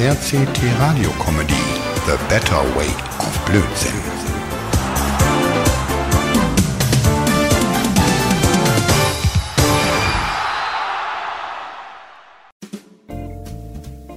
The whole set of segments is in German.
RCT Radio Comedy The Better Way of Blödsinn.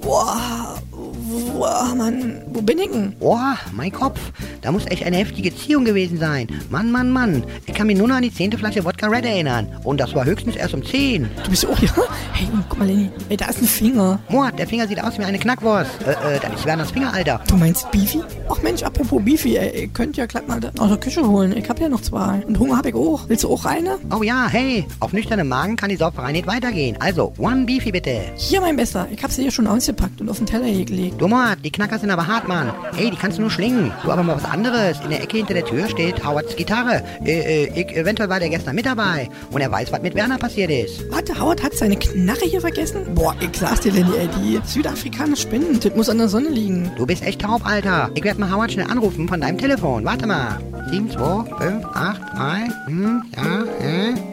Boah, boah, Mann, wo bin ich denn? Boah, mein Kopf. Da muss echt eine heftige Ziehung gewesen sein. Mann, Mann, Mann. Ich kann mich nur noch an die zehnte Flasche Wodka Red erinnern. Und das war höchstens erst um zehn. Du bist auch hier? Hey, guck mal, Lenny, ey, da ist ein Finger. Mord, der Finger sieht aus wie eine Knackwurst. Äh, äh, das ist Werners Finger, Alter. Du meinst Beefy? Ach Mensch, apropos Beefy, ey, ihr könnt ja glatt mal aus der Küche holen. Ich hab ja noch zwei. Und Hunger hab ich auch. Willst du auch eine? Oh ja, hey. Auf nüchternem Magen kann die Sauferei nicht weitergehen. Also, one Beefy bitte. Hier, mein Bester. Ich hab sie hier schon ausgepackt und auf den Teller hier gelegt. Du Mord, die Knacker sind aber hart, Mann. Hey, die kannst du nur schlingen. Du aber mal was anderes. In der Ecke hinter der Tür steht Howards Gitarre. Äh, äh, ich, eventuell war der gestern mit dabei. Und er weiß, was mit Werner passiert ist. Warte, Howard hat seine Knarre hier vergessen? Boah, ich sag's dir, Lenny, ey, die südafrikaner Spinnen. Das muss an der Sonne liegen. Du bist echt taub, Alter. Ich werd mal Howard schnell anrufen von deinem Telefon. Warte mal. 7, 2, 5, 8, 3, hm, ja, hä?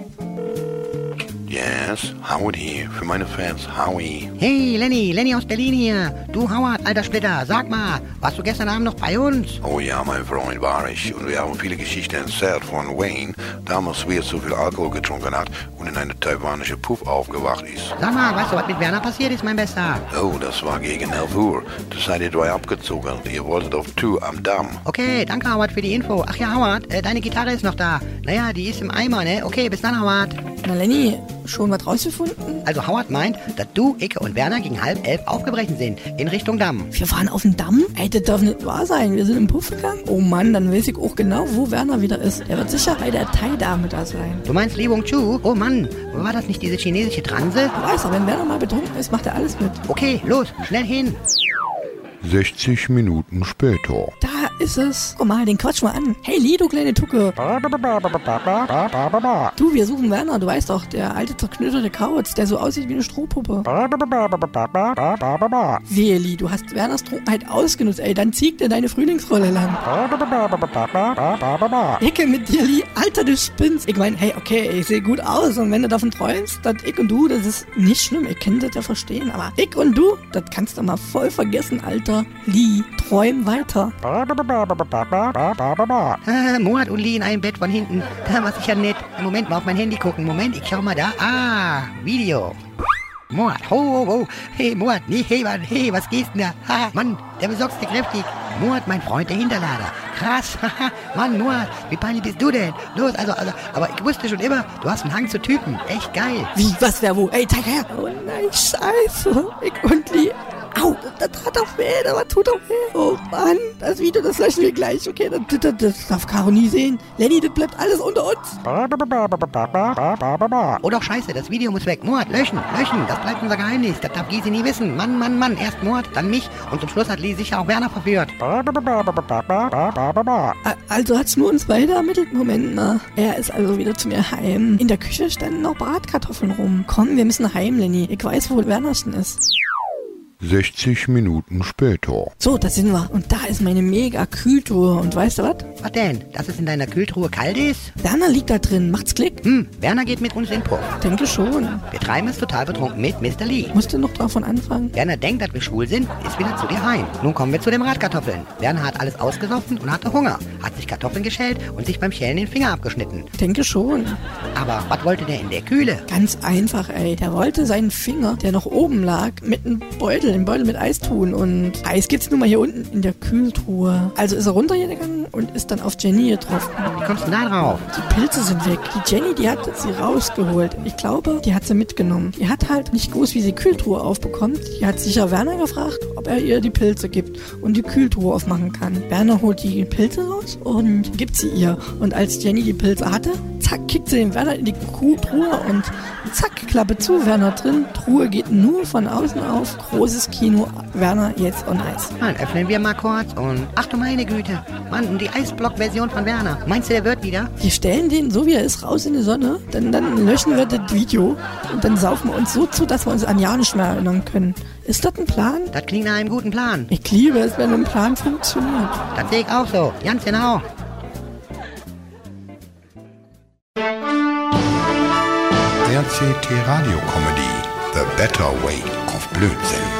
Howard hier. Für meine Fans, Howie. Hey, Lenny, Lenny aus Berlin hier. Du, Howard, alter Splitter, sag mal, warst du gestern Abend noch bei uns? Oh ja, mein Freund war ich. Und wir haben viele Geschichten erzählt von Wayne, damals wie er zu viel Alkohol getrunken hat und in eine taiwanische Puff aufgewacht ist. Sag mal, weißt du, was mit Werner passiert ist, mein Bester? Oh, das war gegen 11 Uhr. Da seid ihr drei abgezogen. Ihr wolltet auf Tour am Damm. Okay, danke, Howard, für die Info. Ach ja, Howard, äh, deine Gitarre ist noch da. Naja, die ist im Eimer, ne? Okay, bis dann, Howard. Na, Lenny, schon was rausgefunden? Also Howard meint, dass du, Icke und Werner gegen halb elf aufgebrechen sind, in Richtung Damm. Wir waren auf dem Damm? Ey, das darf nicht wahr sein. Wir sind im Puff gegangen. Oh Mann, dann weiß ich auch genau, wo Werner wieder ist. Er wird sicher bei der Thai-Dame da sein. Du meinst Li Wong Chu? Oh Mann, war das nicht diese chinesische Transe? Du weißt, aber wenn Werner mal betrunken ist, macht er alles mit. Okay, los, schnell hin. 60 Minuten später. Da ist es. Guck mal, den quatsch mal an. Hey, Lee, du kleine Tucke. Du, wir suchen Werner. Du weißt doch, der alte zerknütterte Kauz, der so aussieht wie eine Strohpuppe. Wehe, Lee, du hast Werners Trunkenheit ausgenutzt. Ey, dann zieh dir deine Frühlingsrolle lang. Ecke mit dir, Lee. Alter, du spinnst. Ich mein, hey, okay, ich sehe gut aus. Und wenn du davon träumst, dass ich und du, das ist nicht schlimm. Ich kann das ja verstehen. Aber ich und du, das kannst du mal voll vergessen, Alter. Lee, träum weiter. Ah, Moat und Lee in einem Bett von hinten. Da war sicher nett. Moment mal auf mein Handy gucken. Moment, ich schau mal da. Ah, Video. Moat, ho, ho, ho. Hey, Moat, nee, hey, Mann, hey, was gehst denn da? Ha, Mann, der besorgste kräftig. Moat, mein Freund, der Hinterlader. Krass, haha, Mann, Moat, wie peinlich bist du denn? Los, also, also, aber ich wusste schon immer, du hast einen Hang zu Typen. Echt geil. Wie, was, wer, wo? Ey, zeig her. Oh nein, scheiße. Ich und Lee. Au, das tat doch weh, das tut doch weh. Oh Mann, das Video, das löschen wir gleich, okay? Das, das, das darf Caro nie sehen. Lenny, das bleibt alles unter uns. Oh doch, scheiße, das Video muss weg. Moat, löschen, löschen, das bleibt unser Geheimnis. Das darf Gysi nie wissen. Mann, Mann, Mann, erst Moat, dann mich und zum Schluss hat Lee sicher auch Werner verführt. A- Also hat's nur uns beide ermittelt? Moment mal. Er ist also wieder zu mir heim. In der Küche standen noch Bratkartoffeln rum. Komm, wir müssen heim, Lenny. Ich weiß, wo Wernersten ist. 60 Minuten später. So, da sind wir. Und da ist meine mega Kühltruhe. Und weißt du was? Was denn? Dass es in deiner Kühltruhe kalt ist? Werner liegt da drin. Macht's Klick? Hm, Werner geht mit uns in den Puff. Denke schon. Wir treiben es total betrunken mit Mr. Lee. Musst du noch davon anfangen? Werner denkt, dass wir schwul sind, ist wieder zu dir heim. Nun kommen wir zu den Bratkartoffeln. Werner hat alles ausgesoffen und hatte Hunger. Hat sich Kartoffeln geschält und sich beim Schälen den Finger abgeschnitten. Denke schon. Aber was wollte der in der Kühle? Ganz einfach, ey. Der wollte seinen Finger, der noch oben lag, mit einem Beutel, einem Beutel mit Eis tun. Und Eis gibt's nun mal hier unten in der Kühltruhe. Also ist er runtergegangen und ist dann auf Jenny getroffen. Wie kommst du da drauf? Die Pilze sind weg. Die Jenny, die hat sie rausgeholt. Ich glaube, die hat sie mitgenommen. Die hat halt nicht gewusst, wie sie Kühltruhe aufbekommt. Die hat sicher Werner gefragt, ob er ihr die Pilze gibt und die Kühltruhe aufmachen kann. Werner holt die Pilze raus und gibt sie ihr. Und als Jenny die Pilze hatte, zack, kickt sie den Werner in die Kühltruhe und zack, Klappe zu, Werner drin. Truhe geht nur von außen auf. Großes Kino, Werner jetzt on Eis. Dann öffnen wir mal kurz und... Ach du meine Güte. Mann, die Eisblock-Version von Werner. Meinst du, der wird wieder? Wir stellen den, so wie er ist, raus in die Sonne, dann, dann löschen wir das Video und dann saufen wir uns so zu, dass wir uns an ja nicht mehr erinnern können. Ist das ein Plan? Das klingt nach einem guten Plan. Ich liebe es, wenn ein Plan funktioniert. Das sehe ich auch so. Ganz genau. RCT Radio Comedy The Better Way of Blödsinn.